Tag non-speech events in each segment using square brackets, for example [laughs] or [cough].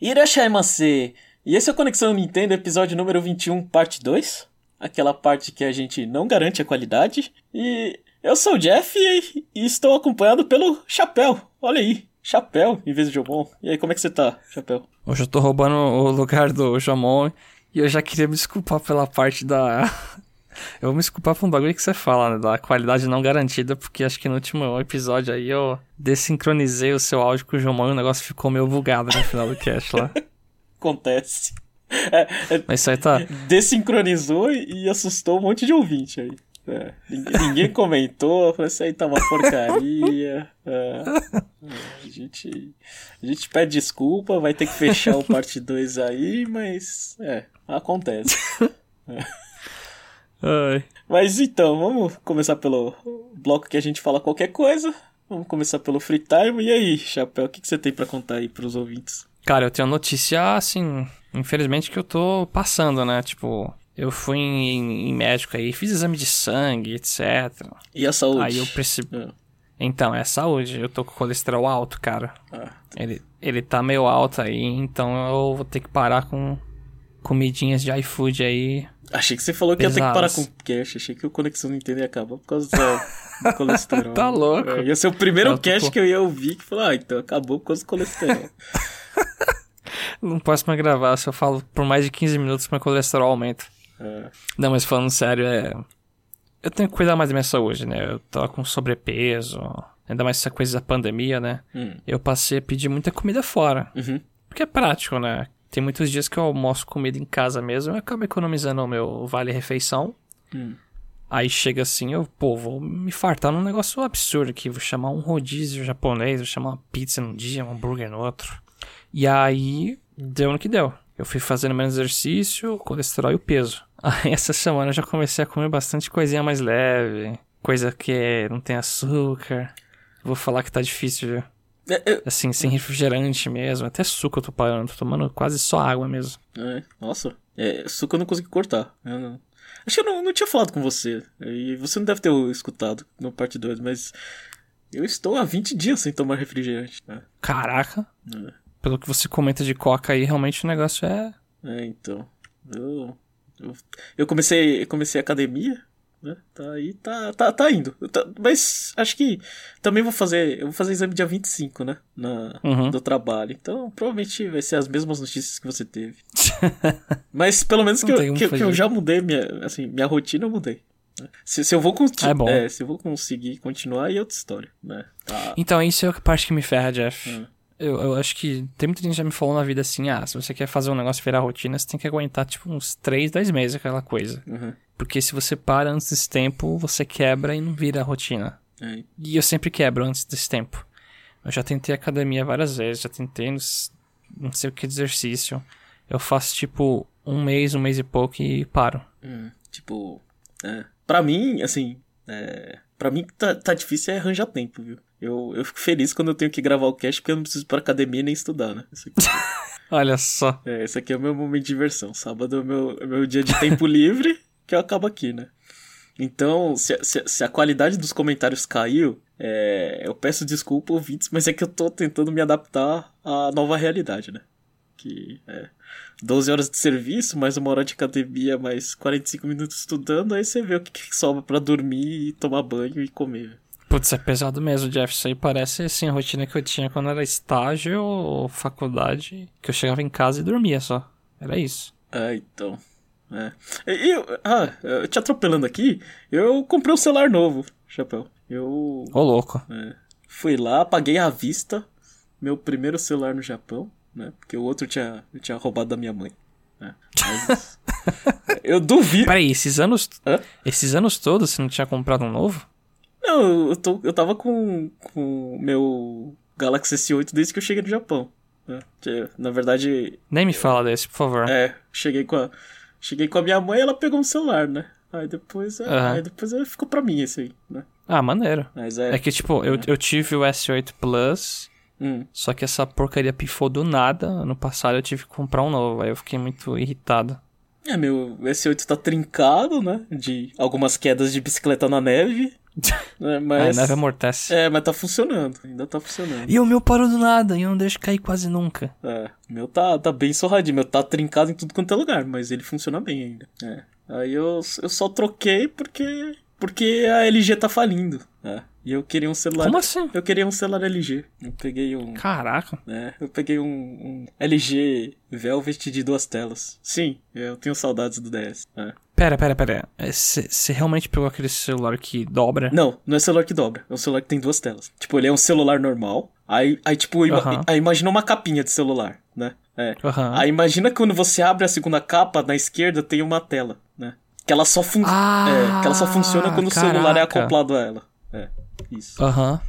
Irashaimase! E esse é o Conexão Nintendo, episódio número 21, parte 2. Aquela parte que a gente não garante a qualidade. E eu sou o Jeff e, e estou acompanhado pelo Chapéu. Olha aí, Chapéu em vez de Jomon. E aí, como é que você tá, Chapéu? Hoje eu tô roubando o lugar do Jomon e eu já queria me desculpar pela parte da. [laughs] Eu vou me desculpar por um bagulho que você fala, né? Da qualidade não garantida, porque acho que no último episódio aí eu desincronizei o seu áudio com o Jomon e o negócio ficou meio bugado no final do cast lá. [laughs] Acontece. É, é, Mas isso aí tá. Desincronizou e assustou um monte de ouvinte aí. É, ninguém, [laughs] comentou, falou isso aí tá uma porcaria. É, a, gente, a gente pede desculpa, vai ter que fechar o parte 2 aí, mas é, acontece. Ai. Mas então, vamos começar pelo bloco que a gente fala qualquer coisa. Vamos começar pelo free time. E aí, Chapéu, o que, que você tem para contar aí pros ouvintes? Cara, eu tenho notícia, assim, infelizmente que eu tô passando, né? Tipo, eu fui em, em médico aí, fiz exame de sangue, etc. E a saúde? Aí eu percebi. Ah, Então, é saúde. Eu tô com colesterol alto, cara. ah, Ele, ele tá meio alto aí, então eu vou ter que parar com comidinhas de iFood aí. Achei que você falou que ia ter que parar com o cash. Achei que o Conexão Nintendo ia acabar por causa do, [laughs] colesterol. Tá louco. É, ia ser o primeiro tô cash com- que eu ia ouvir que falou, ah, então acabou por causa do colesterol. [laughs] Não posso mais gravar se eu falo por mais de 15 minutos meu colesterol aumenta. É, Não, mas falando sério, é. Eu tenho que cuidar mais da minha saúde, né? Eu tô com sobrepeso, ainda mais essa coisa da pandemia, né? hum, Eu passei a pedir muita comida fora. uhum, Porque é prático, né? Tem muitos dias que eu almoço comida em casa mesmo, eu acabo economizando o meu vale-refeição. hum. Aí chega assim, eu, pô, vou me fartar num negócio absurdo aqui. Vou chamar um rodízio japonês, vou chamar uma pizza num dia, um hambúrguer no outro. E aí, deu no que deu. Eu fui fazendo menos exercício, o colesterol e o peso. [laughs] Aí essa semana eu já comecei a comer bastante coisinha mais leve, coisa que não tem açúcar. Vou falar que tá difícil, viu? É, é, Assim, sem refrigerante mesmo. Até suco eu tô parando, tô tomando quase só água mesmo. é, nossa, é, suco eu não consegui cortar. Não- Acho que eu não, não tinha falado com você. E você não deve ter escutado no parte 2, mas eu estou há 20 dias sem tomar refrigerante. né? Caraca, É. pelo que você comenta de coca aí, realmente o negócio é. É, então. Eu, eu, eu comecei, eu comecei a academia, né? Tá aí, tá, tá, tá indo. Tá- mas acho que também vou fazer. Eu vou fazer exame dia 25, né? Na, Uhum. Do trabalho. Então, provavelmente vai ser as mesmas notícias que você teve. [laughs] mas pelo menos que eu, que, que eu já mudei minha. Assim, minha rotina eu mudei. né? Se, se eu vou conti- É bom. se eu vou conseguir continuar, é outra história, né? Tá. Então, isso é a parte que me ferra, Jeff. Hum. Eu, eu acho que tem muita gente que já me falou na vida assim: ah, se você quer fazer um negócio virar rotina, você tem que aguentar tipo uns 3, 10 meses aquela coisa. Uhum. Porque se você para antes desse tempo, você quebra e não vira rotina. É, E eu sempre quebro antes desse tempo. Eu já tentei academia várias vezes, já tentei não sei o que de exercício. Eu faço tipo um mês, um mês e pouco e paro. Hum, tipo, é. Pra mim, assim, é, pra mim tá, tá difícil é arranjar tempo, viu? Eu, eu fico feliz quando eu tenho que gravar o cast porque eu não preciso ir pra academia nem estudar, né? [laughs] Olha só. é, esse aqui é o meu momento de diversão. Sábado é o meu, é o meu dia de tempo [laughs] livre que eu acabo aqui, né? Então, se, a- se, se a qualidade dos comentários caiu, é, eu peço desculpa, ouvintes, mas é que eu tô tentando me adaptar à nova realidade, né? Que é 12 horas de serviço, mais uma hora de academia, mais 45 minutos estudando, aí você vê o que, que sobra pra dormir, e tomar banho e comer. Putz, é pesado mesmo, Jeff. Isso aí parece assim a rotina que eu tinha quando era estágio ou faculdade, que eu chegava em casa e dormia só. Era isso. Ah, então. É. E eu, ah, eu te atropelando aqui, eu comprei um celular novo, Chapéu. Eu Ô, louco. é, fui lá, paguei à vista meu primeiro celular no Japão, né? Porque o outro eu tinha, eu tinha roubado da minha mãe. né? Mas, [laughs] eu duvido. Peraí, esses anos. Hã? Esses anos todos você não tinha comprado um novo? Não, eu, tô, eu tava com com o meu Galaxy S8 desde que eu cheguei no Japão. né? Na verdade, Nem me fala desse, por favor. é, cheguei com a, cheguei com a minha mãe ela pegou um celular, né? Aí depois, é, Aham. aí depois é, ficou pra mim esse aí, né? Ah, maneiro. É. É que, tipo, eu, eu tive o S8 Plus, hum, só que essa porcaria pifou do nada. Ano passado eu tive que comprar um novo, aí eu fiquei muito irritado. é, meu S8 tá trincado, né? De algumas quedas de bicicleta na neve. [laughs] É, A mas, neve amortece. é, mas tá funcionando. Ainda tá funcionando. E o meu parou do nada e eu não deixo cair quase nunca. É, o meu tá, tá bem sorradinho. Meu tá trincado em tudo quanto é lugar, mas ele funciona bem ainda. É. Aí eu, eu só troquei porque. Porque a LG tá falindo. É. E eu queria um celular. Como assim? Eu queria um celular LG. Eu peguei um. Caraca. É, eu peguei um, um LG Velvet de duas telas. Sim, eu tenho saudades do DS. É. Pera, pera, pera. Você realmente pegou aquele celular que dobra? Não, não é celular que dobra. É um celular que tem duas telas. Tipo, ele é um celular normal. Aí, aí tipo, ima Aham. aí imagina uma capinha de celular, né? É. Aham. Aí imagina que quando você abre a segunda capa, na esquerda tem uma tela, né? Que ela só, fun Ah, é, que ela só funciona quando o celular é caraca. acoplado a ela. É, isso. Aham.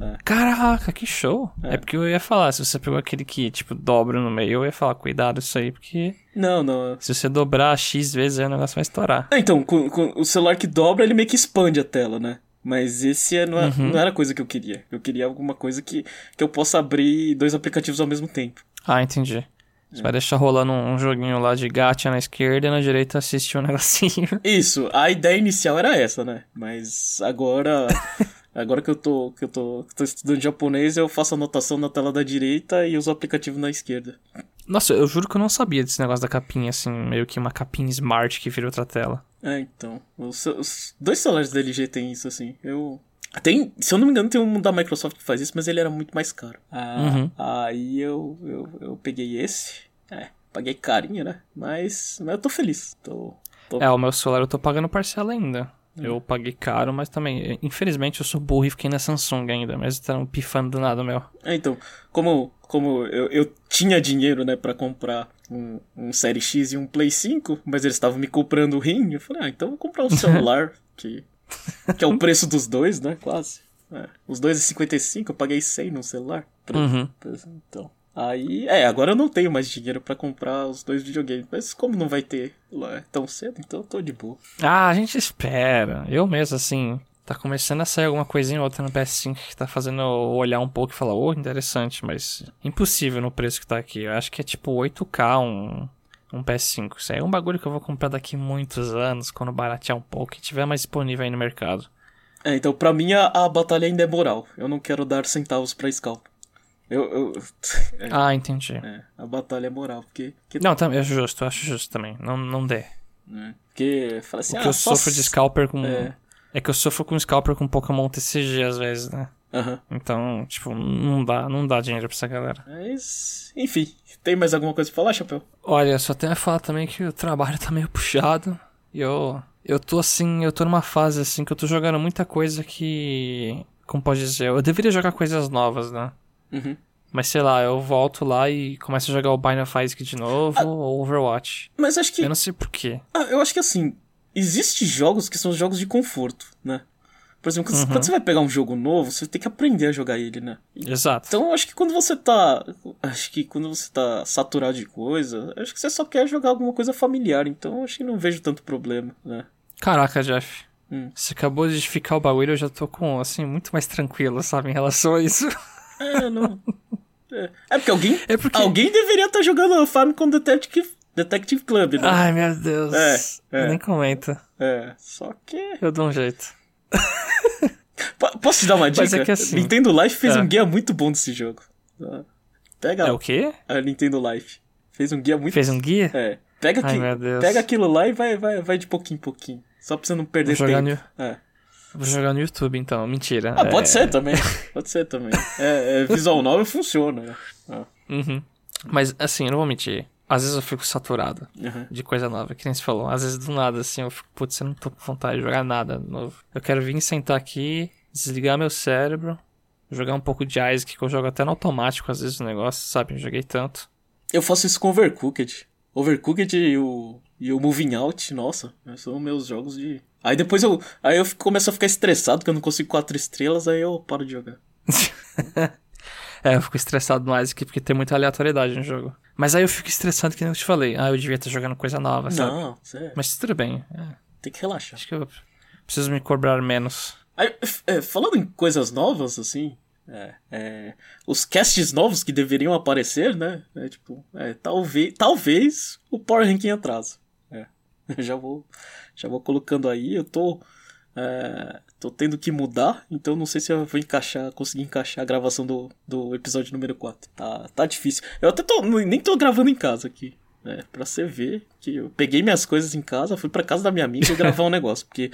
É. Caraca, que show. É. É. porque eu ia falar, se você pegou aquele que, tipo, dobra no meio, eu ia falar, cuidado isso aí, porque Não, não. se você dobrar X vezes, aí o negócio vai estourar. É, então, com, com o celular que dobra, ele meio que expande a tela, né? Mas esse é, não, é- Uhum. não era a coisa que eu queria. Eu queria alguma coisa que, que eu possa abrir dois aplicativos ao mesmo tempo. Ah, entendi. Você vai deixar rolando um, um joguinho lá de gacha na esquerda e na direita assistir um [laughs] negocinho. Isso, a ideia inicial era essa, né? Mas agora. [laughs] agora que eu tô, que eu tô, que tô estudando japonês, eu faço anotação na tela da direita e uso o aplicativo na esquerda. Nossa, eu juro que eu não sabia desse negócio da capinha, assim, meio que uma capinha smart que vira outra tela. É, então. Os, os dois celulares da LG tem isso, assim. Eu. Tem, se eu não me engano, tem um da Microsoft que faz isso, mas ele era muito mais caro. Ah, Uhum. Aí eu, eu, eu peguei esse. É, paguei carinho, né? Mas, mas eu tô feliz. Tô, tô... É, o meu celular eu tô pagando parcela ainda. Eu paguei caro, mas também, infelizmente, eu sou burro e fiquei na Samsung ainda, mas tá pifando do nada, meu. É, então, como, como eu, eu tinha dinheiro, né, pra comprar um, um Série X e um Play 5, mas eles estavam me comprando o rim, eu falei, ah, então eu vou comprar um [laughs] celular, que, que é o preço dos dois, né, quase. É, os dois é 55, eu paguei 100 no celular. Pra- Uhum. pra- Então, aí, é, agora eu não tenho mais dinheiro pra comprar os dois videogames, mas como não vai ter lá tão cedo, então eu tô de boa. Ah, a gente espera. Eu mesmo, assim, tá começando a sair alguma coisinha ou outra no PS5 que tá fazendo eu olhar um pouco e falar, ô, interessante, mas impossível no preço que tá aqui. Eu acho que é tipo 8K um, um PS5. Isso aí é um bagulho que eu vou comprar daqui muitos anos, quando baratear um pouco e tiver mais disponível aí no mercado. É, então pra mim a, a batalha ainda é moral, eu não quero dar centavos pra Scalp. Eu, eu, [laughs] é, Ah, entendi. É, a batalha é moral, porque. porque Não, também é justo, eu acho justo também. Não, não dê. né? Porque fala assim, O que ah, eu sofro de scalper com. É. É. que eu sofro com scalper com Pokémon TCG às vezes, né? Aham. Então, tipo, não dá, não dá dinheiro pra essa galera. Mas. Enfim, tem mais alguma coisa pra falar, Chapéu? Olha, só tenho a falar também que o trabalho [laughs] tá meio puxado. E eu. Eu tô assim, eu tô numa fase assim que eu tô jogando muita coisa que. Como pode dizer? Eu deveria jogar coisas novas, né? Uhum. Mas sei lá, eu volto lá e começo a jogar o of Isaac de novo ou Overwatch. Mas acho que. Eu não sei porquê. Ah, eu acho que assim. Existem jogos que são jogos de conforto, né? Por exemplo, quando, Uhum. você vai pegar um jogo novo, você tem que aprender a jogar ele, né? Exato. Então eu acho que quando você tá. Acho que quando você tá saturado de coisa, acho que você só quer jogar alguma coisa familiar. Então eu acho que não vejo tanto problema, né? Caraca, Jeff. Hum. Você acabou de justificar o bagulho, eu já tô com, assim, muito mais tranquilo, sabe, em relação a isso. [laughs] É, não. É, é porque alguém. É porque. Alguém deveria estar jogando Famicom Detective, Detective Club, né? Ai, meu Deus. É, é. Nem comenta. É, só que. Eu dou um jeito. [laughs] Po- Posso te dar uma dica? Mas é que assim- Nintendo Life fez É. um guia muito bom desse jogo. Ah, Pega É o quê? a Nintendo Life. Fez um guia muito. Fez um guia? É. Pega, Ai, pega aquilo lá e vai, vai, vai de pouquinho em pouquinho. Só pra você não perder Vou jogar tempo. É. Vou jogar no YouTube, então. Mentira. Ah, pode É, ser também. [laughs] Pode ser também. É, é, visual novel funciona. né? Ah, Uhum. Mas, assim, eu não vou mentir. Às vezes eu fico saturado aham. de coisa nova, que nem você falou. Às vezes do nada, assim, eu fico, putz, eu não tô com vontade de jogar nada novo. Eu quero vir sentar aqui, desligar meu cérebro, jogar um pouco de Isaac, que eu jogo até no automático, às vezes, o negócio, sabe? Eu joguei tanto. Eu faço isso com Overcooked. Overcooked e o, e o Moving Out, nossa, são meus jogos de. Aí depois eu. Aí eu fico- começo a ficar estressado que eu não consigo quatro estrelas, aí eu paro de jogar. [laughs] É, eu fico estressado no Isaac porque tem muita aleatoriedade no jogo. Mas aí eu fico estressado que nem eu te falei. Ah, eu devia estar jogando coisa nova, sabe? Não, sério. Mas tudo bem. é, Tem que relaxar. acho que eu preciso me cobrar menos. Aí, é, falando em coisas novas, assim. É, é, os casts novos que deveriam aparecer, né? É tipo, é, talvez, talvez o Power Ranking atrasa. Eu [laughs] já vou, já vou colocando aí. Eu tô, é, tô tendo que mudar, então não sei se eu vou encaixar, conseguir encaixar a gravação do, do episódio número 4. Tá, tá difícil. Eu até tô, nem tô gravando em casa aqui. É, pra você ver que eu peguei minhas coisas em casa, fui pra casa da minha amiga [laughs] e gravar um negócio. Porque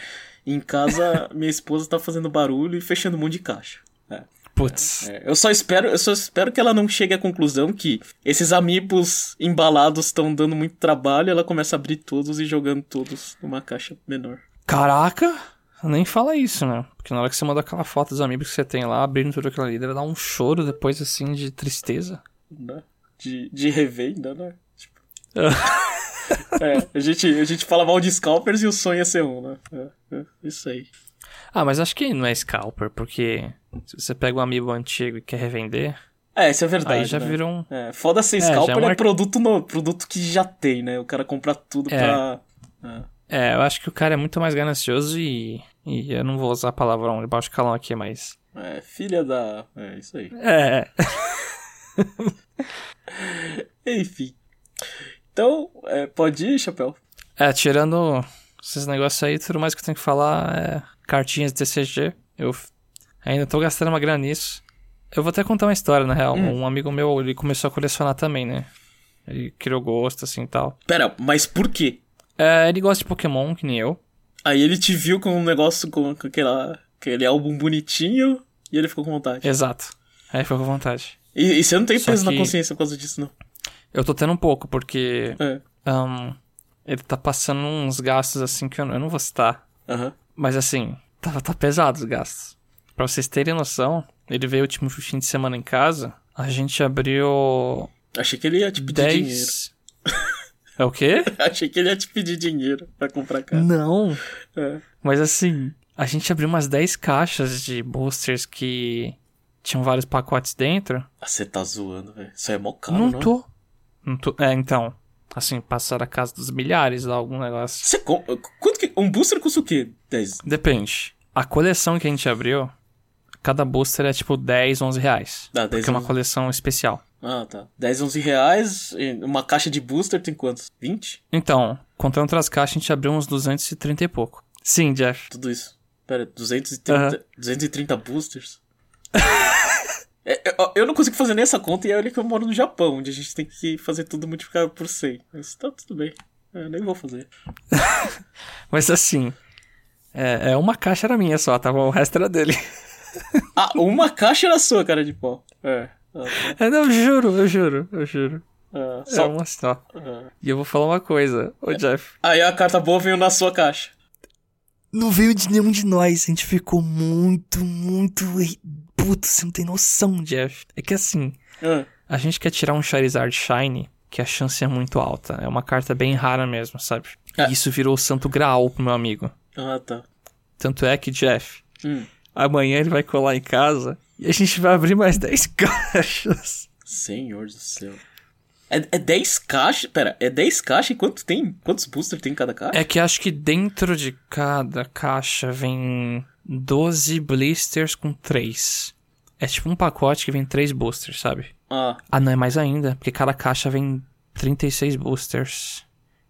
em casa minha esposa tá fazendo barulho e fechando um monte de caixa. É. Putz. É, eu só espero, eu só espero que ela não chegue à conclusão que esses amigos embalados estão dando muito trabalho, ela começa a abrir todos e jogando todos numa caixa menor. Caraca! Nem fala isso, né? Porque na hora que você manda aquela foto dos amigos que você tem lá, abrindo tudo aquilo ali, deve dar um choro depois, assim, de tristeza. Né? De, de rever ainda, né? Tipo... [laughs] é, a gente, a gente fala mal de scalpers e o sonho é ser um, né? É, é, isso aí. Ah, mas acho que não é scalper, porque se você pega um amigo antigo e quer revender. É, isso é verdade. Aí já né? virou um. É, foda ser É, scalper já é um é, ar- produto, no, produto que já tem, né? O cara compra tudo É. pra. É. É, eu acho que o cara é muito mais ganancioso e. E eu não vou usar palavrão de baixo calão aqui, mas. É, filha da. É isso aí. É. [laughs] Enfim. Então, é, pode ir, Chapéu? É, tirando esses negócios aí, tudo mais que eu tenho que falar é cartinhas de TCG. Eu ainda tô gastando uma grana nisso. Eu vou até contar uma história, na real. Hum. Um amigo meu, ele começou a colecionar também, né? Ele criou gosto, assim, e tal. Pera, mas por quê? É, ele gosta de Pokémon, que nem eu. Aí ele te viu com um negócio com, com aquela, aquele álbum bonitinho e ele ficou com vontade. Exato. Aí ficou com vontade. E, e você não tem Só peso na que- consciência por causa disso, não? Eu tô tendo um pouco, porque É. ahn, ele tá passando uns gastos, assim, que eu não, eu não vou citar. Aham. Mas, assim, tá, tá pesado os gastos. Pra vocês terem noção, ele veio o último fim de semana em casa, a gente abriu Achei que ele ia te pedir dinheiro. 10... [laughs] [laughs] É o quê? Achei que ele ia te pedir dinheiro pra comprar carro. Não. É. Mas assim, a gente abriu umas 10 caixas de boosters que tinham vários pacotes dentro. Ah, Você tá zoando, velho. Isso é mó caro, não não? tô. Não tô. É, então. Assim, passar a casa dos milhares ou algum negócio. Você compra... Quanto que... Um booster custa o quê? 10? Depende. A coleção que a gente abriu, cada booster é tipo 10, 11 reais. Dá 10 Porque é uma 11. coleção especial. Ah, tá. 10, 11 reais. Uma caixa de booster tem quantos? 20? Então, contando outras caixas, a gente abriu uns 230 e pouco. Sim, Jeff. Tudo isso. Pera, 230, Aham. 230 boosters? [laughs] É, eu- eu não consigo fazer nem essa conta e olha que eu moro no Japão, onde a gente tem que fazer tudo multiplicado por 100. Mas tá tudo bem. Eu nem vou fazer. [laughs] Mas assim. É, é uma caixa era minha só, tá bom? O resto era dele. [laughs] Ah, uma caixa era sua, cara de pau. É. Ah, tá. Não, eu juro, eu juro, eu juro. Ah, É só- uma só. ah. E eu vou falar uma coisa, ô Jeff. Aí a carta boa veio na sua caixa. Não veio de nenhum de nós, a gente ficou muito, muito. Puto, você não tem noção, Jeff. É que assim, a gente quer tirar um Charizard Shine, que a chance é muito alta. É uma carta bem rara mesmo, sabe? É. E isso virou o santo graal pro meu amigo. ah tá. Tanto é que, Jeff, Hum. Amanhã ele vai colar em casa e a gente vai abrir mais [laughs] 10 caixas. Senhor do céu. É, é 10 caixas? Pera, é 10 caixas e quanto tem? Quantos boosters tem em cada caixa? É que acho que dentro de cada caixa vem 12 blisters com 3. É tipo um pacote que vem 3 boosters, sabe? Ah, Ah, não, é mais ainda, porque cada caixa vem 36 boosters.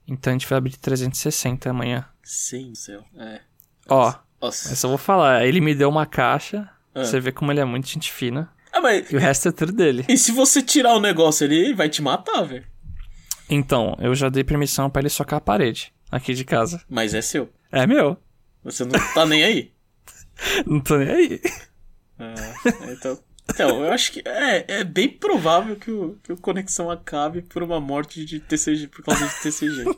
Então a gente vai abrir 360 amanhã. sim do céu. É. Ó, Nossa. eu só vou falar, ele me deu uma caixa, Ah. você vê como ele é muito gente fina, Ah, mas. e o resto é tudo dele. E se você tirar o negócio ali, ele vai te matar, velho. Então, eu já dei permissão pra ele socar a parede aqui de casa. Mas é seu. É meu, Você não tá nem aí. [laughs] não tô nem aí. Ah, então. Então, eu acho que é, é bem provável que o, que o Conexão acabe por uma morte de TCG, por causa de TCG. [laughs]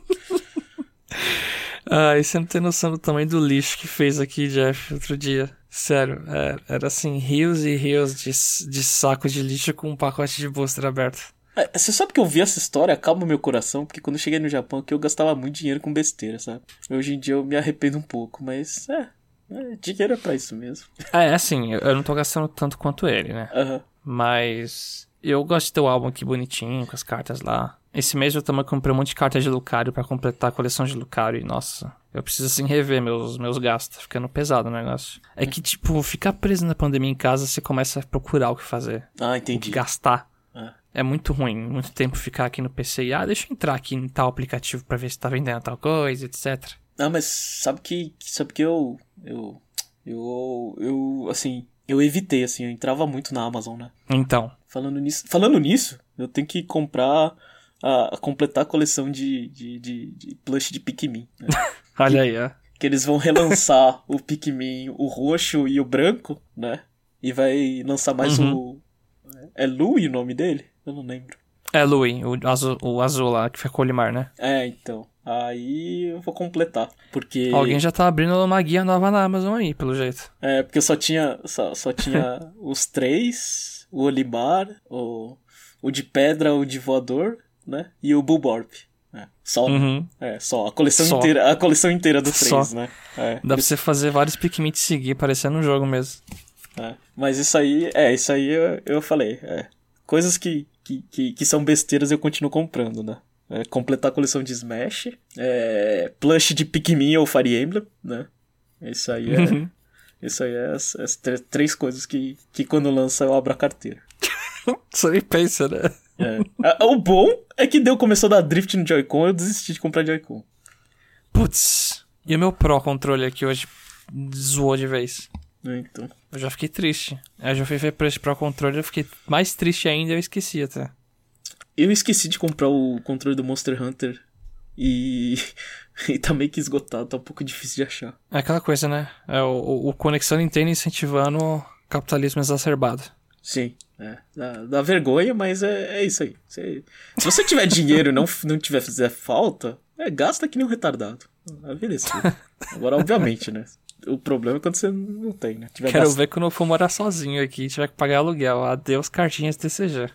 Ai, você não tem noção do tamanho do lixo que fez aqui, Jeff, outro dia. Sério, é- era assim, rios e rios de, de saco de lixo com um pacote de booster aberto. É, Você sabe que eu vi essa história, acalma meu coração, porque quando eu cheguei no Japão aqui eu gastava muito dinheiro com besteira, sabe? Hoje em dia eu me arrependo um pouco, mas é, é dinheiro é pra isso mesmo. É, assim, eu- não tô gastando tanto quanto ele, né? Aham. Mas eu gosto de ter o álbum aqui bonitinho, com as cartas lá. Esse mês eu também comprei um monte de cartas de Lucario pra completar a coleção de Lucario. E, nossa, eu preciso assim rever meus, meus gastos. Tá ficando pesado o negócio. É que, tipo, ficar preso na pandemia em casa, você começa a procurar o que fazer. Ah, O entendi. que gastar. Ah. É muito ruim, muito tempo ficar aqui no PC e, ah, deixa eu entrar aqui em tal aplicativo pra ver se tá vendendo tal coisa, etc. Ah, mas sabe que. que- Sabe que eu. Eu. Eu, eu, assim, eu evitei, assim, eu entrava muito na Amazon, né? Então. Falando nisso, falando nisso eu tenho que comprar, a, a completar a coleção de, de, de, de plush de Pikmin. Né? [laughs] Olha aí, ó. Que eles vão relançar [laughs] o Pikmin, o roxo e o branco, né? E vai lançar mais Uhum. o. É Louie o nome dele? Eu não lembro. É, Louis, o azul, o azul lá, que ficou Olimar, né? É, então. Aí eu vou completar. Porque. Alguém já tá abrindo uma guia nova na Amazon aí, pelo jeito. É, porque só tinha, só, só tinha [laughs] os três, o Olimar, o, o de pedra, o de voador, né? E o Bulborb. É, só, Uhum. é, só. A coleção Só. inteira, a coleção inteira do Só. três, né? É, Dá pra você fazer vários Pikmin te seguir, parecendo um jogo mesmo. é. Mas isso aí, é, isso aí eu, eu falei, é. Coisas que, que, que, que são besteiras eu continuo comprando, né? É, completar a coleção de Smash, é, plush de Pikmin ou Fire Emblem, né? Isso aí é, Uhum. isso aí é as, as tr- três coisas que, que quando lança eu abro a carteira. [laughs] Você nem pensa, né? É. O bom é que deu começou a dar drift no Joy-Con, eu desisti de comprar Joy-Con. Putz. E o meu Pro controle aqui hoje zoou de vez. né, Então. Eu já fiquei triste. Aí eu já fui ver preço Pro controle, eu fiquei mais triste ainda eu esqueci até. Eu esqueci de comprar o controle do Monster Hunter e, [laughs] e tá meio que esgotado, tá um pouco difícil de achar. É aquela coisa, né? É o, o, o Conexão Nintendo incentivando o capitalismo exacerbado. Sim, é. Dá, dá vergonha, mas é, é isso aí. Você- se você tiver dinheiro e não, [laughs] não tiver fizer falta, é, gasta que nem um retardado. É beleza. Agora, obviamente, né? O problema é quando você não tem, né? Tiver Quero gast- ver quando eu for morar sozinho aqui e tiver que pagar aluguel. Adeus cartinhas TCG.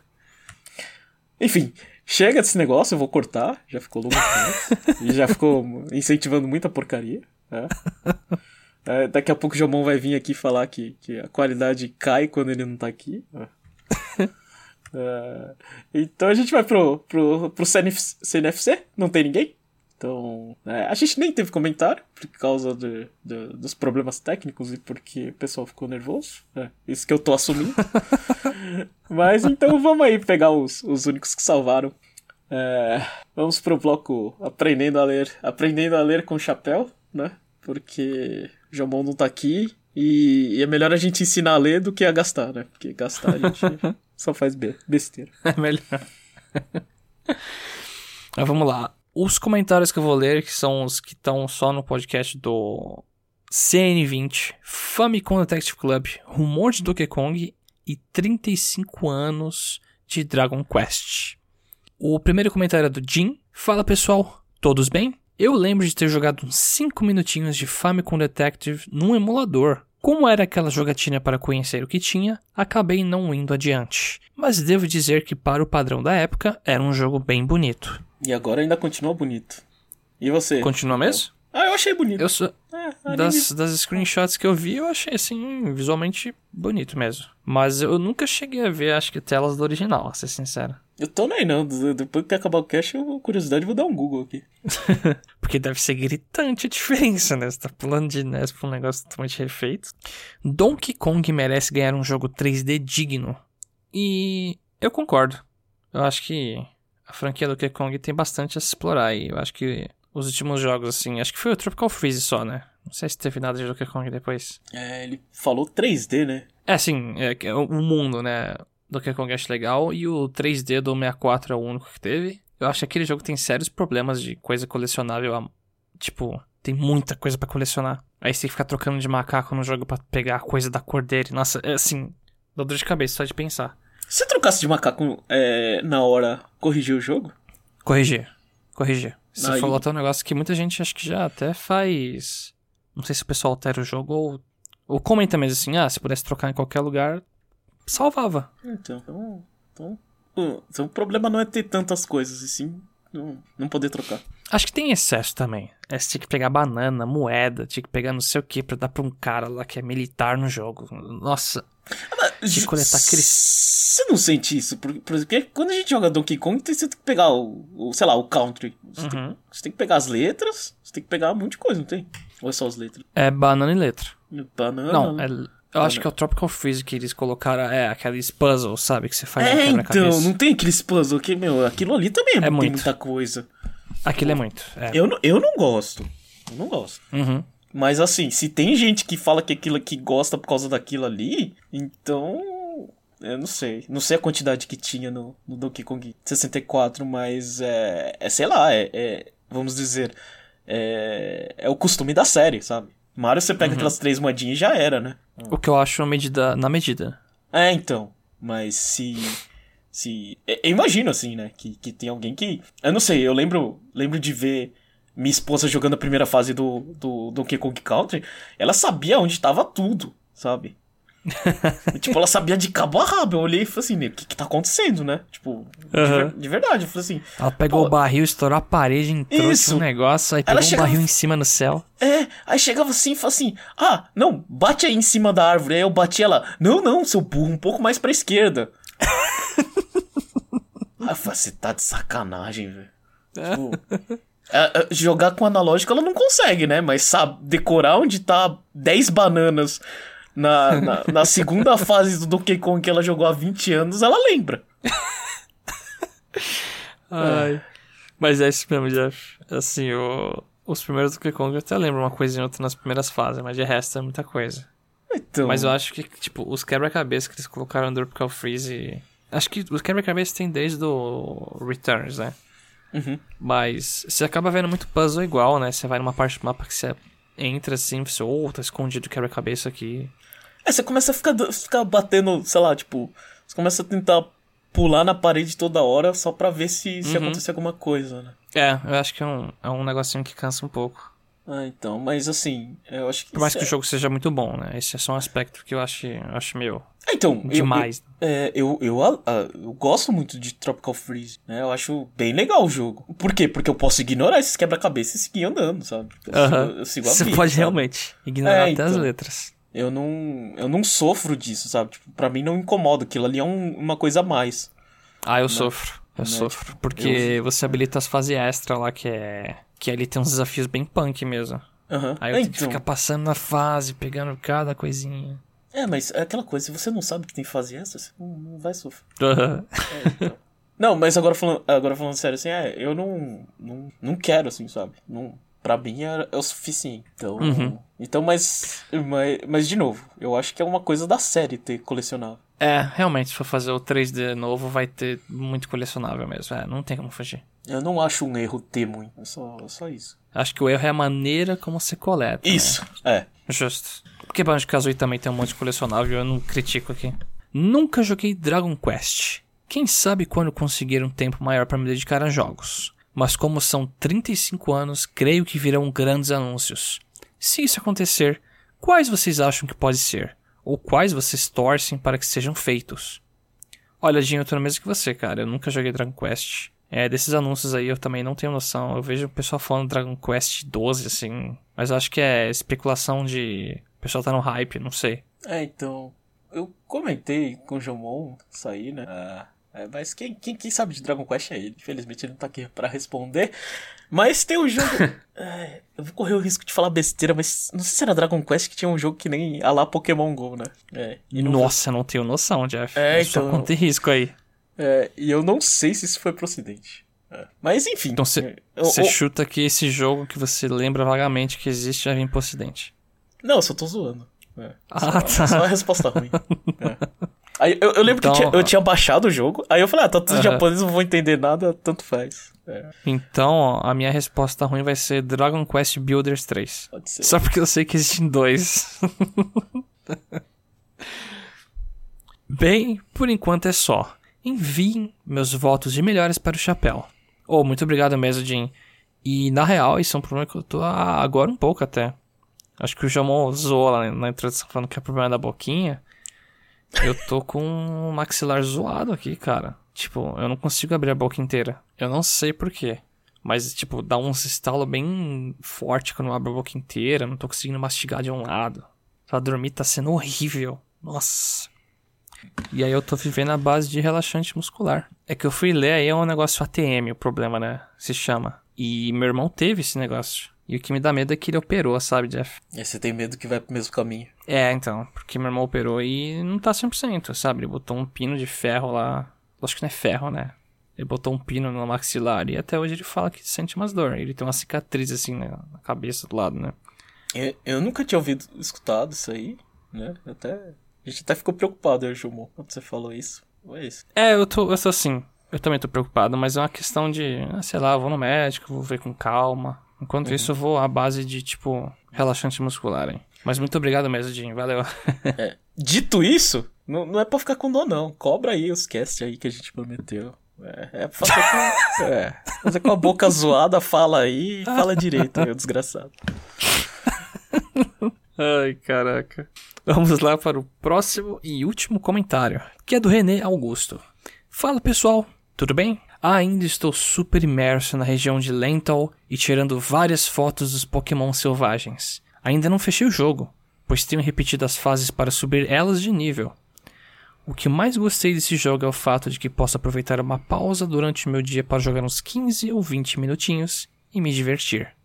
Enfim, chega desse negócio, eu vou cortar. Já ficou longo demais. e já ficou incentivando muita porcaria. né? [laughs] É, daqui a pouco o Jomon vai vir aqui falar que, que a qualidade cai quando ele não tá aqui. É, [laughs] então a gente vai pro, pro, pro CNF CNFC, não tem ninguém. Então, é, a gente nem teve comentário por causa de, de- dos problemas técnicos e porque o pessoal ficou nervoso. É, isso que eu tô assumindo. [laughs] Mas então vamos aí pegar os, os únicos que salvaram. É, vamos pro bloco aprendendo a ler, aprendendo a ler com chapéu, né? Porque Jomon não tá aqui e, e é melhor a gente ensinar a ler do que a gastar, né? Porque gastar a [laughs] gente só faz be- besteira. É melhor. [laughs] Mas vamos lá. Os comentários que eu vou ler, que são os que estão só no podcast do CN20, Famicom Detective Club, Rumor de Donkey Kong e 35 anos de Dragon Quest. O primeiro comentário é do Jim. Fala pessoal, todos bem? Eu lembro de ter jogado uns 5 minutinhos de Famicom Detective num emulador. Como era aquela jogatina para conhecer o que tinha, acabei não indo adiante. Mas devo dizer que para o padrão da época, era um jogo bem bonito. E agora ainda continua bonito. E você? Continua mesmo? Ah, eu achei bonito. Eu sou... É, Das, das screenshots que eu vi, eu achei assim, visualmente bonito mesmo. Mas eu nunca cheguei a ver, acho que telas do original, a ser sincero. Eu tô nem não. Depois que acabar o cast, eu, curiosidade, vou dar um Google aqui. [laughs] Porque deve ser gritante a diferença, né? Você tá pulando de NES pra um negócio totalmente refeito. Donkey Kong merece ganhar um jogo 3D digno. E eu concordo. Eu acho que a franquia Donkey Kong tem bastante a se explorar. E eu acho que os últimos jogos, assim, acho que foi o Tropical Freeze só, né? Não sei se teve nada de Donkey Kong depois. É, ele falou 3D, né? É, assim, é, é o mundo, né? Donkey Kong acho legal. E o 3D do 64 é o único que teve. Eu acho que aquele jogo tem sérios problemas de coisa colecionável. Tipo, tem muita coisa pra colecionar. Aí você tem que ficar trocando de macaco no jogo pra pegar a coisa da cor dele. Nossa, é assim, dá dor de cabeça só de pensar. Se trocasse de macaco é, na hora, corrigir o jogo? Corrigir. Corrigir. Você Aí- falou até um negócio que muita gente acho que já até faz. Não sei se o pessoal altera o jogo ou. Ou comenta mesmo assim, ah, se pudesse trocar em qualquer lugar, salvava. Então, então, então, o- então o problema não é ter tantas coisas, e sim não, não poder trocar. Acho que tem excesso também. É, você tinha que pegar banana, moeda, tinha que pegar não sei o que pra dar pra um cara lá que é militar no jogo. Nossa, De coletar aqueles- Você não sente isso? Por- Porque quando a gente joga Donkey Kong, você tem que pegar o, o, sei lá, o country. Você, tem, Uhum. você tem que pegar as letras, você tem que pegar um monte de coisa, não tem? Ou é só as letras? é banana e letra. Banana. Não, é, eu acho que é o Tropical Freeze que eles colocaram, é, aqueles puzzles, sabe, que você faz É, quebra-cabeça. então, não tem aqueles puzzles que, meu, aquilo ali também é, tem muito. muita coisa. Aquilo é muito, é. Eu, não- eu não gosto. Eu não gosto. Uhum. Mas assim, se tem gente que fala que aquilo que gosta por causa daquilo ali, então. Eu não sei. Não sei a quantidade que tinha no, no Donkey Kong 64, mas é. É, sei lá, é. é vamos dizer. É, é o costume da série, sabe? Mario você pega uhum. aquelas três moedinhas e já era, né? O que eu acho medida, na medida. É, então. Mas se. Se. Eu imagino, assim, né? Que, que tem alguém que. Eu não sei, eu lembro, lembro de ver minha esposa jogando a primeira fase do, do Donkey Kong Country. Ela sabia onde estava tudo, sabe? [laughs] tipo, ela sabia de cabo a rabo. Eu olhei e falei assim, o que que tá acontecendo, né? Tipo, uhum. de, de, verdade. Eu falei assim. Ela pegou o barril, estourou a parede, entrou isso. um negócio, aí pegou chegava... um barril em cima no céu. É, aí chegava assim e falava assim: Ah, não, bate aí em cima da árvore. Aí eu bati ela. Não, não, seu burro, um pouco mais pra esquerda. Falei, você tá de sacanagem, velho. Tipo. É, é, jogar com analógico ela não consegue, né? Mas sabe, decorar onde tá 10 bananas na, na, na, segunda [laughs] fase do Donkey Kong que ela jogou há 20 anos, ela lembra. [laughs] Ai. É. Mas é isso mesmo, Jeff. Assim, o, os primeiros Donkey Kong eu até lembro uma coisinha outra nas primeiras fases, mas de resto é muita coisa. Então... Mas eu acho que, tipo, os quebra-cabeça que eles colocaram no Tropical Freeze. Acho que os quebra-cabeça tem desde o Returns, né? Uhum. Mas você acaba vendo muito puzzle igual, né? Você vai numa parte do mapa que você entra assim, você, oh, tá escondido quebra-cabeça aqui. É, você começa a ficar, ficar batendo, sei lá, tipo, você começa a tentar pular na parede toda hora só pra ver se, se uhum. acontecer alguma coisa, né? É, eu acho que é um, é um negocinho que cansa um pouco. Ah, então, mas assim, eu acho que. Por mais que é... o jogo seja muito bom, né? Esse é só um aspecto que eu acho, eu acho meio. É, então, demais. Eu, eu, é, eu, eu, eu, eu, gosto muito de Tropical Freeze, né? Eu acho bem legal o jogo. Por quê? Porque eu posso ignorar esses quebra-cabeça e seguir andando, sabe? Eu, uh -huh. eu sigo a Você vida, pode sabe? realmente ignorar é, até então, as letras. Eu não, eu não sofro disso, sabe? Tipo, pra mim não incomoda. Aquilo ali é um, uma coisa a mais. Ah, eu né? sofro. Eu né? sofro. Tipo, porque você habilita as fases extra lá, que é. Que ali tem uns desafios bem punk mesmo. Uhum. Aí eu é, tenho então... que ficar passando na fase, pegando cada coisinha. É, mas é aquela coisa, se você não sabe que tem fase extra, você não, vai sofrer. [laughs] Uhum. É, então. Não, mas agora falando, agora falando sério, assim, é, eu não, não, não quero, assim, sabe? Não, pra mim é, é o suficiente. Então, uhum. então mas, mas, mas, de novo, eu acho que é uma coisa da série ter colecionável. É, realmente, se for fazer o 3D novo, vai ter muito colecionável mesmo. É, não tem como fugir. Eu não acho um erro ter muito, é só, é só isso. Acho que o erro é a maneira como se coleta. Né? Isso, né? é. Justo. Porque Banjo Kazooie também tem um monte de colecionável, eu não critico aqui. Nunca joguei Dragon Quest. Quem sabe quando conseguir um tempo maior para me dedicar a jogos. Mas como são 35 anos, creio que virão grandes anúncios. Se isso acontecer, quais vocês acham que pode ser? ou quais vocês torcem para que sejam feitos. Olha, Dinho, eu tô na mesma que você, cara. Eu nunca joguei Dragon Quest. É, desses anúncios aí eu também não tenho noção. Eu vejo o pessoal falando Dragon Quest 12, assim. Mas eu acho que é especulação de. O pessoal tá no hype, não sei. É, então. Eu comentei com o Jomon sair, né? Ah, é, mas quem, quem, quem, sabe de Dragon Quest é ele. Infelizmente ele não tá aqui para responder. Mas tem um jogo. [laughs] é, eu vou correr o risco de falar besteira, mas não sei se era Dragon Quest que tinha um jogo que nem a lá Pokémon GO, né? É, não Nossa, não tenho noção, Jeff. É, então. Só risco aí. É, e eu não sei se isso foi procedente. É. Mas enfim. Então você é, chuta que esse jogo que você lembra vagamente que existe já vem por acidente. Não, eu só tô zoando. É, ah, só, tá. Só a resposta ruim. [laughs] é. Aí eu, eu lembro então, que tinha, eu tinha baixado o jogo, aí eu falei, ah, tá tudo uh -huh. japonês, não vou entender nada, tanto faz. É. Então, ó, a minha resposta ruim vai ser Dragon Quest Builders 3. Pode ser. Só porque eu sei que existem dois. [laughs] Bem, por enquanto é só. Enviem meus votos de melhores para o chapéu. Oh, muito obrigado mesmo, Jim. E na real, isso é um problema que eu tô agora um pouco até. Acho que o Jamon zoou lá na introdução falando que é problema da boquinha. Eu tô [laughs] com um maxilar zoado aqui, cara. Tipo, eu não consigo abrir a boca inteira. Eu não sei porquê. Mas, tipo, dá uns estalo bem forte quando eu abro a boca inteira. Não tô conseguindo mastigar de um lado. Pra dormir tá sendo horrível. Nossa. E aí eu tô vivendo a base de relaxante muscular. É que eu fui ler aí é um negócio ATM, o problema, né? Se chama. E meu irmão teve esse negócio. E o que me dá medo é que ele operou, sabe, Jeff? E você tem medo que vai pro mesmo caminho. É, então. Porque meu irmão operou e não tá 100%, sabe? Ele botou um pino de ferro lá. Acho que não é ferro, né? Ele botou um pino no maxilar e até hoje ele fala que sente umas dor. Ele tem uma cicatriz assim na cabeça do lado, né? Eu, eu nunca tinha ouvido, escutado isso aí, né? Até, a gente até ficou preocupado, eu, Jumo, quando você falou isso. É isso. É, eu tô, eu tô assim. Eu também tô preocupado, mas é uma questão de, ah, sei lá, eu vou no médico, vou ver com calma. Enquanto uhum. isso, eu vou à base de, tipo, relaxante muscular, hein? Mas muito obrigado mesmo, Jim. Valeu. [laughs] É, dito isso, não, não é pra ficar com dor, não. Cobra aí os cast aí que a gente prometeu. É, é fazer com, [laughs] é, fazer com a boca zoada, fala aí e [laughs] fala direito, meu desgraçado. Ai, caraca. Vamos lá para o próximo e último comentário, que é do René Augusto. Fala pessoal, tudo bem? Ainda estou super imerso na região de Lental e tirando várias fotos dos Pokémon selvagens. Ainda não fechei o jogo, pois tenho repetido as fases para subir elas de nível. O que mais gostei desse jogo é o fato de que posso aproveitar uma pausa durante o meu dia para jogar uns 15 ou 20 minutinhos e me divertir.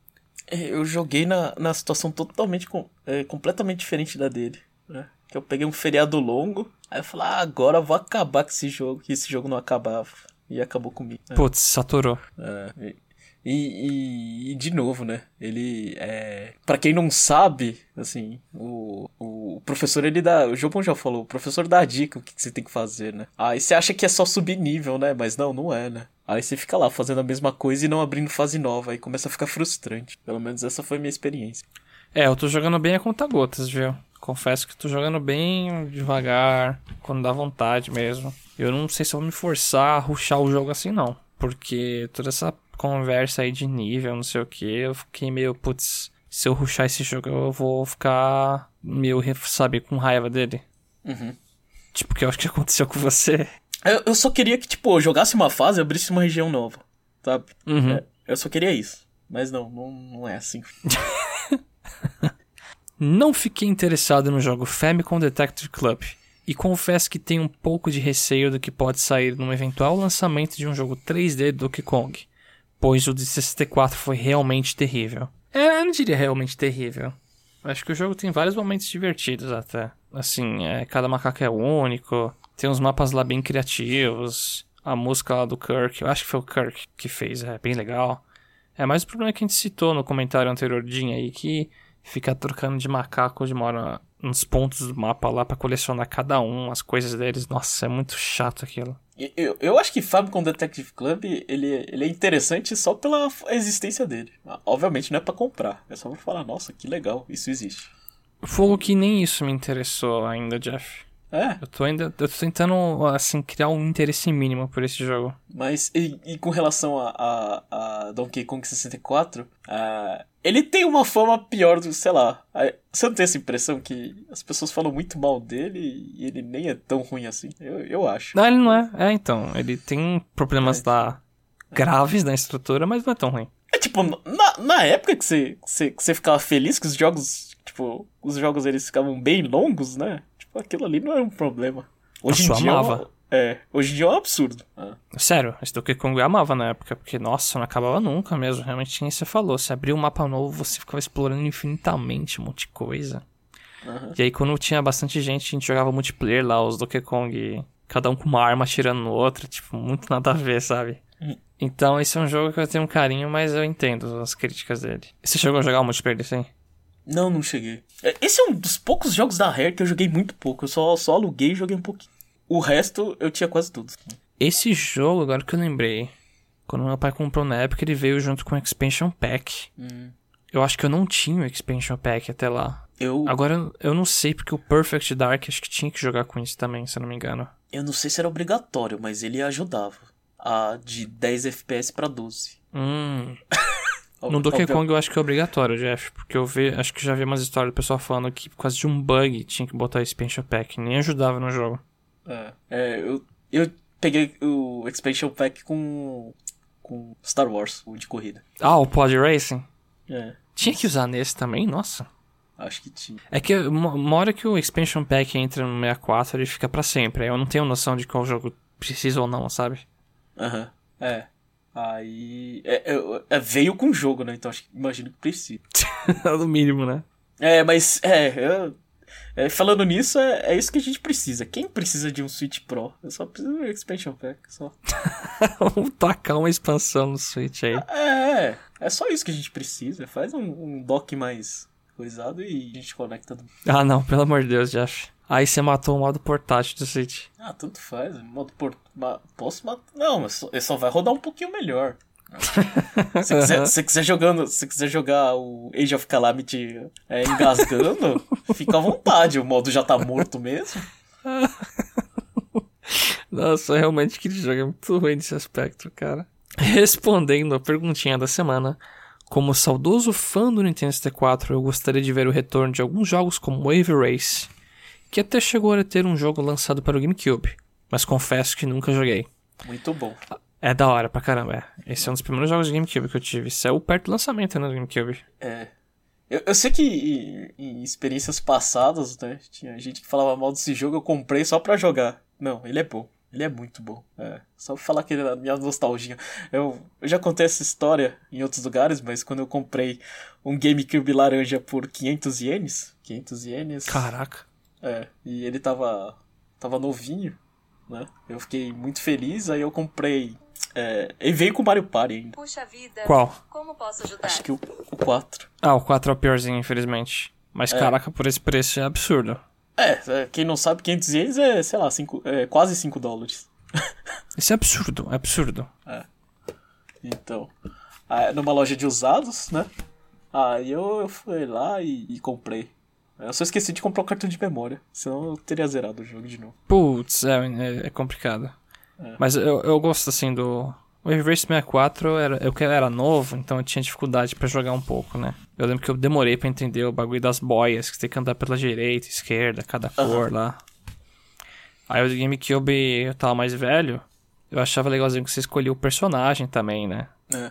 É, eu joguei na, na situação totalmente, é, completamente diferente da dele. Né? Que eu peguei um feriado longo, aí eu falei, ah, agora eu vou acabar com esse jogo, que esse jogo não acabava. E acabou comigo. Né? Putz, saturou. É, e, e, e, de novo, né? Ele é. Pra quem não sabe, assim, o, o professor ele dá. O Jobon já falou, o professor dá a dica o que, que você tem que fazer, né? Aí você acha que é só subir nível, né? Mas não, não é, né? Aí você fica lá fazendo a mesma coisa e não abrindo fase nova. Aí começa a ficar frustrante. Pelo menos essa foi a minha experiência. É, eu tô jogando bem a conta gotas, viu? Confesso que tô jogando bem devagar, quando dá vontade mesmo. Eu não sei se eu vou me forçar a ruxar o jogo assim, não. Porque toda essa conversa aí de nível, não sei o que, eu fiquei meio, putz, se eu ruxar esse jogo eu vou ficar meio, sabe, com raiva dele. Uhum. Tipo, o que eu acho que aconteceu com você. Eu, eu só queria que, tipo, eu jogasse uma fase e abrisse uma região nova, sabe? Uhum. É, eu só queria isso. Mas não, não, não é assim. [laughs] não fiquei interessado no jogo Famicom Detective Club e confesso que tenho um pouco de receio do que pode sair num eventual lançamento de um jogo 3D do Donkey Kong, pois o de 64 foi realmente terrível. É, eu não diria realmente terrível. Acho que o jogo tem vários momentos divertidos até. Assim, é, cada macaco é único, tem uns mapas lá bem criativos, a música lá do Kirk, eu acho que foi o Kirk que fez, é bem legal. É mais o problema que a gente citou no comentário anterior, Jim, aí, que fica trocando de macaco de mora uns pontos do mapa lá para colecionar cada um, as coisas deles. Nossa, é muito chato aquilo. Eu, eu acho que Famicom Detective Club ele, ele é interessante só pela existência dele. Obviamente não é para comprar, é só pra falar, nossa, que legal, isso existe. Fogo que nem isso me interessou ainda, Jeff. É. Eu tô ainda. Eu tô tentando, assim, criar um interesse mínimo por esse jogo. Mas, e, e com relação a, a, a, Donkey Kong 64, uh, ele tem uma fama pior do, sei lá. Você não tem essa impressão que as pessoas falam muito mal dele e ele nem é tão ruim assim? Eu, eu acho. Não, ele não é. É, então. Ele tem problemas é. lá graves na estrutura, mas não é tão ruim. É tipo, na, na época que você, que você, que você ficava feliz que os jogos, tipo, os jogos eles ficavam bem longos, né? aquilo ali não era um problema. Hoje Nossa, em dia. Amava. É, hoje em dia é um absurdo. Ah. Sério, esse Donkey Kong eu amava na época, porque, nossa, não acabava nunca mesmo. Realmente, quem você falou, se abriu um mapa novo, você ficava explorando infinitamente um monte de coisa. Uhum. E aí, quando tinha bastante gente, a gente jogava multiplayer lá, os Donkey Kong, cada um com uma arma atirando no outro, tipo, muito nada a ver, sabe? Uhum. Então, esse é um jogo que eu tenho um carinho, mas eu entendo as críticas dele. Você chegou a jogar o multiplayer desse aí? Não, não cheguei. É, esse é um dos poucos jogos da Rare que eu joguei muito pouco. Eu só, só aluguei e joguei um pouquinho. O resto eu tinha quase tudo. Esse jogo, agora que eu lembrei, quando meu pai comprou na época, ele veio junto com o Expansion Pack. Hum. Eu acho que eu não tinha o Expansion Pack até lá. Eu... Agora eu não sei, porque o Perfect Dark acho que tinha que jogar com isso também, se eu não me engano. Eu não sei se era obrigatório, mas ele ajudava. A de 10 FPS para 12. Hum. [laughs] No Donkey Kong eu acho que é obrigatório, Jeff, porque eu vi, acho que já vi umas histórias do pessoal falando que por causa de um bug tinha que botar Expansion Pack, nem ajudava no jogo. É, é eu, eu peguei o Expansion Pack com, com Star Wars, o de corrida. Ah, o Pod Racing? É. Tinha que usar nesse também? Nossa. Acho que tinha. É que uma hora que o Expansion Pack entra no 64, ele fica para sempre. Eu não tenho noção de qual jogo precisa ou não, sabe? Aham. Uhum. É. Aí. É, é, é, veio com o jogo, né? Então acho que imagino que precisa. [laughs] no mínimo, né? É, mas. É, é falando nisso, é, é, isso que a gente precisa. Quem precisa de um Switch Pro? Eu só preciso de um Expansion Pack. Só. [laughs] Vamos tacar uma expansão no Switch aí. É, é só isso que a gente precisa. Faz um, um dock mais coisado e a gente conecta. Do... Ah, não, pelo amor de Deus, Jeff. Aí você matou o modo portátil do Switch. Ah, tanto faz. Modo port... Posso matar. Não, mas só... ele só vai rodar um pouquinho melhor. Se, quiser, se quiser jogando, se quiser jogar o Age of Calamity é, engasgando, [laughs] fica à vontade. O modo já tá morto mesmo. [laughs] Nossa, realmente aquele jogo é muito ruim nesse aspecto, cara. Respondendo a perguntinha da semana, como saudoso fã do Nintendo 64, eu gostaria de ver o retorno de alguns jogos como Wave Race, que até chegou a ter um jogo lançado para o GameCube, mas confesso que nunca joguei. Muito bom. É da hora pra caramba, é. Esse é um dos primeiros jogos de GameCube que eu tive. Saiu perto do lançamento né, do GameCube. É. Eu, eu sei que em, em, experiências passadas, né, tinha gente que falava mal desse jogo, eu comprei só pra jogar. Não, ele é bom. Ele é muito bom. É. Só pra falar que ele é minha nostalgia. Eu, eu já contei essa história em outros lugares, mas quando eu comprei um GameCube laranja por 500 ienes. 500 ienes. Caraca. É, e ele tava. tava novinho, né? Eu fiquei muito feliz, aí eu comprei. É, e veio com o Mario Party ainda. Puxa vida. Qual? Como posso ajudar? Acho que o, o 4. Ah, o 4 é o piorzinho, infelizmente. Mas É. caraca, por esse preço é absurdo. É, é, quem não sabe, 500 ienes é, sei lá, cinco, é, quase 5 dólares. [laughs] Isso é absurdo, é absurdo. Então, ah, numa loja de usados, né? Aí eu, eu fui lá e, e comprei. Eu só esqueci de comprar o cartão de memória, senão eu teria zerado o jogo de novo. Putz, é, é, é. Mas eu, eu gosto assim do. O Wave Race 64 era, eu era novo, então eu tinha dificuldade pra jogar um pouco, né? Eu lembro que eu demorei pra entender o bagulho das boias, que você tem que andar pela direita, esquerda, cada cor lá. Aí o GameCube eu tava mais velho, eu achava legalzinho que você escolhia o personagem também, né? É.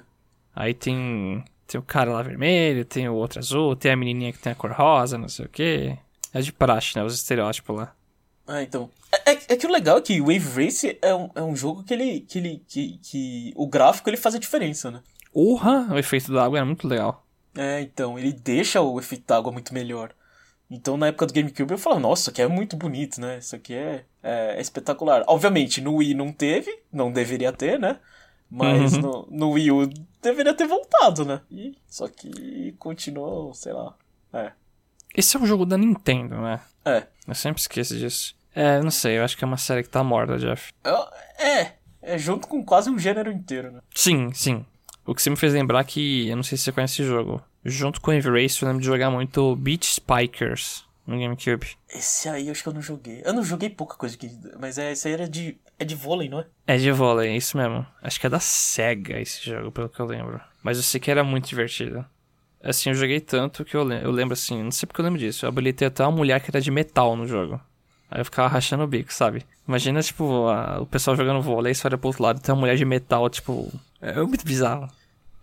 Aí tem, tem o cara lá vermelho, tem o outro azul, tem a menininha que tem a cor rosa, não sei o quê. É de praxe, né? Os estereótipos lá. Ah, então. É, é- é que o legal é que Wave Race é um, é um jogo que ele. que ele. Que, que o gráfico ele faz a diferença, né? Urra! O efeito da água era muito legal. É, então, ele deixa o efeito da água muito melhor. Então, na época do GameCube, eu falava, nossa, isso aqui é muito bonito, né? Isso aqui é, é, é espetacular. Obviamente, no Wii não teve, não deveria ter, né? Mas Uhum. no, no Wii U deveria ter voltado, né? E, só que continuou, sei lá. É. Esse é um jogo da Nintendo, né? É. Eu sempre esqueço disso. É, não sei, eu acho que é uma série que tá morta, Jeff. É, é junto com quase um gênero inteiro, né? Sim, sim. O que você me fez lembrar que, eu não sei se você conhece esse jogo. Junto com Wave Race, eu lembro de jogar muito Beach Spikers no GameCube. Esse aí eu acho que eu não joguei. Eu não joguei pouca coisa aqui, mas é, esse aí era de. É de vôlei, não é? É de vôlei, é isso mesmo. Acho que é da SEGA esse jogo, pelo que eu lembro. Mas eu sei que era muito divertido. Assim, eu joguei tanto que eu, eu lembro assim, não sei porque eu lembro disso. Eu habilitei até uma mulher que era de metal no jogo. Aí eu ficava rachando o bico, sabe? Imagina, tipo, a- o pessoal jogando vôlei, você olha pro outro lado e tem uma mulher de metal, tipo. É muito bizarro.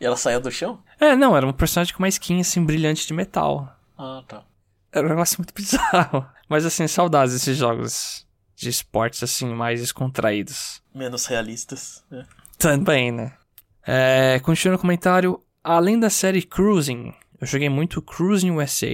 E ela saía do chão? É, não, era um personagem com uma skin assim, brilhante de metal. Ah, tá. Era um negócio muito [laughs] bizarro. Mas assim, saudades desses jogos de esportes assim, mais descontraídos. Menos realistas. né? Também, né? É, continua no comentário. Além da série Cruising, eu joguei muito Cruising USA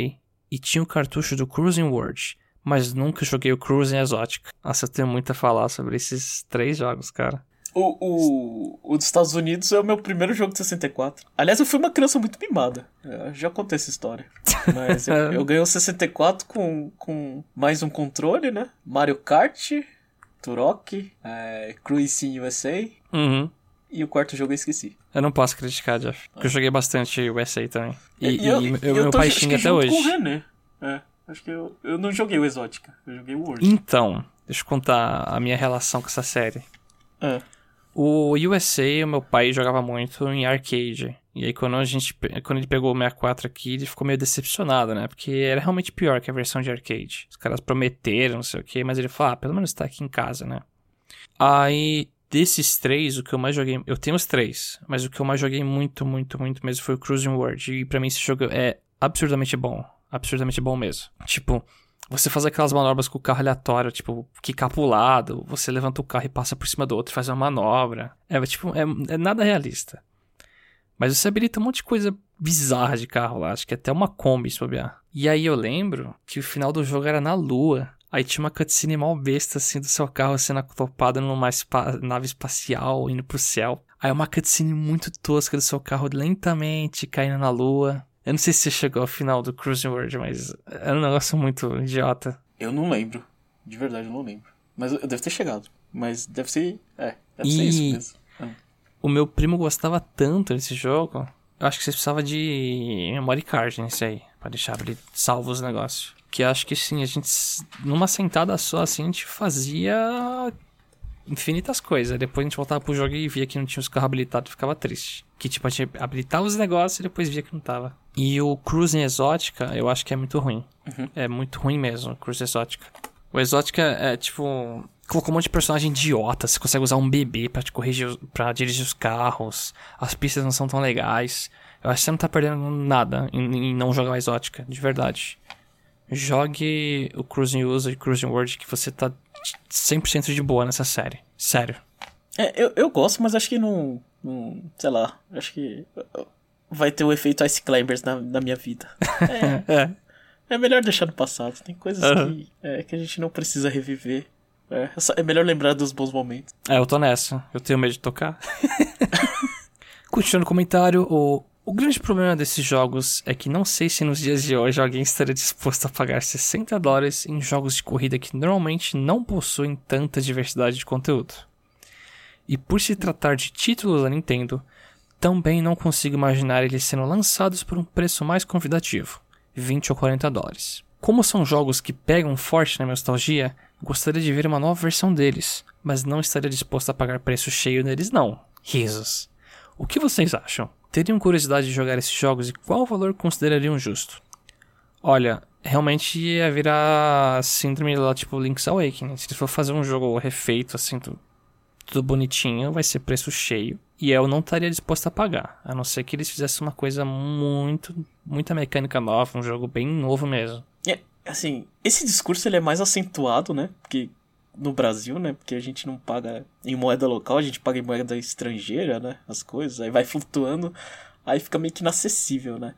e tinha o cartucho do Cruising World, mas nunca joguei o Cruising Exótica. Nossa, eu tenho muito a falar sobre esses três jogos, cara. O, o, o dos Estados Unidos é o meu primeiro jogo de 64. Aliás, eu fui uma criança muito mimada. Eu já contei essa história. Mas eu, [laughs] eu ganhei o 64 com, com mais um controle, né? Mario Kart, Turok, é, Cruising USA. Uhum. E o quarto jogo eu esqueci. Eu não posso criticar, Jeff, porque eu joguei bastante USA também. E, e eu, eu- eu meu pai xinga até hoje. com o René. É, acho que eu, eu não joguei o Exótica. Eu joguei o World. Então, deixa eu contar a minha relação com essa série. É. O USA, o meu pai jogava muito em arcade. E aí quando a gente, quando ele pegou o 64 aqui, ele ficou meio decepcionado, né? Porque era realmente pior que a versão de arcade. Os caras prometeram, não sei o quê, mas ele falou, ah, pelo menos tá aqui em casa, né? Aí, desses três, o que eu mais joguei... Eu tenho os três, mas o que eu mais joguei muito, muito, muito mesmo foi o Cruising World. E pra mim esse jogo é absurdamente bom. Absurdamente bom mesmo. Tipo, você faz aquelas manobras com o carro aleatório, tipo, quicar pro lado, você levanta o carro e passa por cima do outro faz uma manobra. É, tipo, é, é nada realista. Mas você habilita um monte de coisa bizarra de carro lá, acho que até uma Kombi se bobear. E aí eu lembro que o final do jogo era na lua. Aí tinha uma cutscene mal besta, assim, do seu carro sendo atopado numa espa- nave espacial, indo pro céu. Aí uma cutscene muito tosca do seu carro lentamente caindo na lua. Eu não sei se você chegou ao final do Cruising World, mas é um negócio muito idiota. Eu não lembro. De verdade, eu não lembro. Mas eu devo ter chegado. Mas deve ser. É, deve e... ser isso mesmo. Ah. O meu primo gostava tanto desse jogo. Eu acho que você precisava de memory card nesse aí. Pra deixar ele salvo os negócios. Que acho que sim, a gente. Numa sentada só, assim, a gente fazia infinitas coisas. Depois a gente voltava pro jogo e via que não tinha os carros habilitados e ficava triste. Que tipo, a gente habilitava os negócios e depois via que não tava. E o Cruising Exótica, eu acho que é muito ruim. Uhum. É muito ruim mesmo, o Cruise Exótica. O Exótica é tipo. Colocou um monte de personagem idiota. Você consegue usar um bebê pra, te corrigir, pra dirigir os carros. As pistas não são tão legais. Eu acho que você não tá perdendo nada em, em não jogar o Exótica, de verdade. Jogue o Cruising User e Cruising World que você tá 100% de boa nessa série. Sério. É, eu, eu gosto, mas acho que não, não. Sei lá. Acho que. Vai ter o efeito Ice Climbers na, na minha vida. [laughs] É, é. é melhor deixar no passado. Tem coisas uhum. que, é, que a gente não precisa reviver. É, é melhor lembrar dos bons momentos. É, eu tô nessa. Eu tenho medo de tocar. [laughs] Continuando o comentário, o o grande problema desses jogos é que não sei se nos dias de hoje alguém estaria disposto a pagar 60 dólares em jogos de corrida que normalmente não possuem tanta diversidade de conteúdo. E por se tratar de títulos da Nintendo, também não consigo imaginar eles sendo lançados por um preço mais convidativo, 20 ou 40 dólares. Como são jogos que pegam forte na nostalgia, gostaria de ver uma nova versão deles, mas não estaria disposto a pagar preço cheio neles não. Risos. O que vocês acham? Teriam curiosidade de jogar esses jogos e qual valor considerariam justo? Olha, realmente ia virar síndrome lá, tipo Link's Awakening. Se for fazer um jogo refeito, assim, tudo, tudo bonitinho, vai ser preço cheio. E eu não estaria disposto a pagar. A não ser que eles fizessem uma coisa muito, muita mecânica nova, um jogo bem novo mesmo. É, assim, esse discurso ele é mais acentuado, né? Porque no Brasil, né? Porque a gente não paga em moeda local, a gente paga em moeda estrangeira, né? As coisas, aí vai flutuando, aí fica meio que inacessível, né?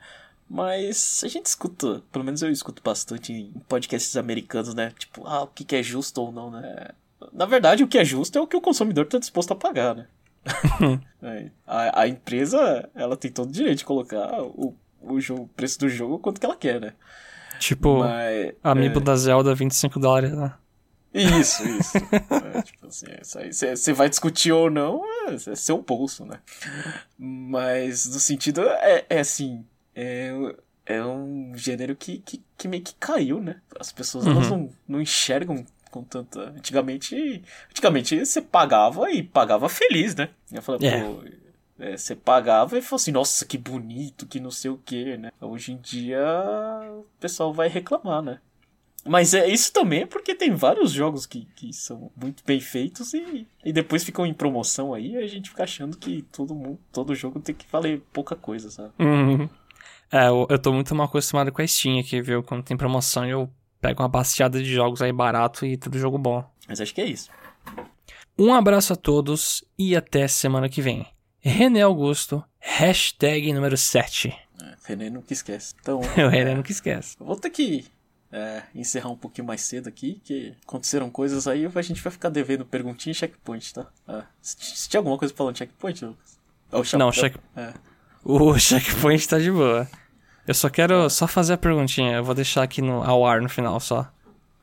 Mas a gente escuta, pelo menos eu escuto bastante em podcasts americanos, né? Tipo, ah, o que é justo ou não, né? Na verdade, o que é justo é o que o consumidor está disposto a pagar, né? [laughs] é, a, a, empresa, ela tem todo o direito de colocar o, o, jogo, o preço do jogo quanto que ela quer, né? Tipo, Mas, Amiibo é... da Zelda, 25 dólares, né? Isso, isso. [laughs] é, tipo assim, isso aí. Você vai discutir ou não, é, é seu bolso, né? Mas no sentido, é, é assim. É, é um gênero que, que, que meio que caiu, né? As pessoas uhum. elas não, não enxergam com tanta. Antigamente. Antigamente você pagava e pagava feliz, né? Eu falei, é. pô. É, você pagava e falou assim, nossa, que bonito, que não sei o que, né? Hoje em dia o pessoal vai reclamar, né? Mas é isso também é porque tem vários jogos que, que são muito bem feitos e, e depois ficam em promoção aí e a gente fica achando que todo mundo, todo jogo tem que valer pouca coisa, sabe? Uhum. É, eu, eu tô muito mal acostumado com a Steam aqui, viu? Quando tem promoção eu pego uma bastiada de jogos aí barato e tudo jogo bom. Mas acho que é isso. Um abraço a todos e até semana que vem. René Augusto, hashtag número 7. É, René nunca esquece. Então, [laughs] o René nunca esquece. Vou ter que é, encerrar um pouquinho mais cedo aqui, que aconteceram coisas aí, a gente vai ficar devendo perguntinha e checkpoint, tá? É. Se, tinha alguma coisa falando checkpoint, Lucas? Oh, Não, check... É. o [laughs] checkpoint tá de boa. Eu só quero só fazer a perguntinha, eu vou deixar aqui no, ao ar no final só.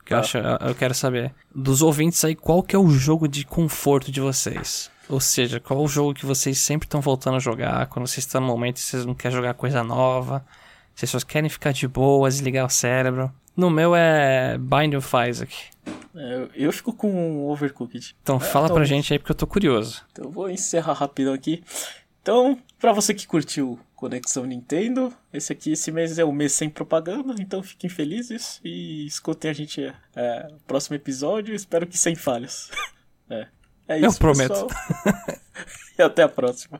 Que eu, tá. acho, eu, eu quero saber. Dos ouvintes aí, qual que é o jogo de conforto de vocês? Ou seja, qual o jogo que vocês sempre estão voltando a jogar, quando vocês estão no momento e vocês não querem jogar coisa nova, vocês só querem ficar de boa, desligar o cérebro. No meu é Bind of Isaac. É, eu fico com Overcooked. Então é, fala então, pra gente aí porque eu tô curioso. Então eu vou encerrar rapidão aqui. Então, pra você que curtiu Conexão Nintendo, esse aqui, esse mês é o mês sem propaganda, então fiquem felizes e escutem a gente é, no próximo episódio, espero que sem falhas. [laughs] É, é isso, Eu prometo. [laughs] e até a próxima.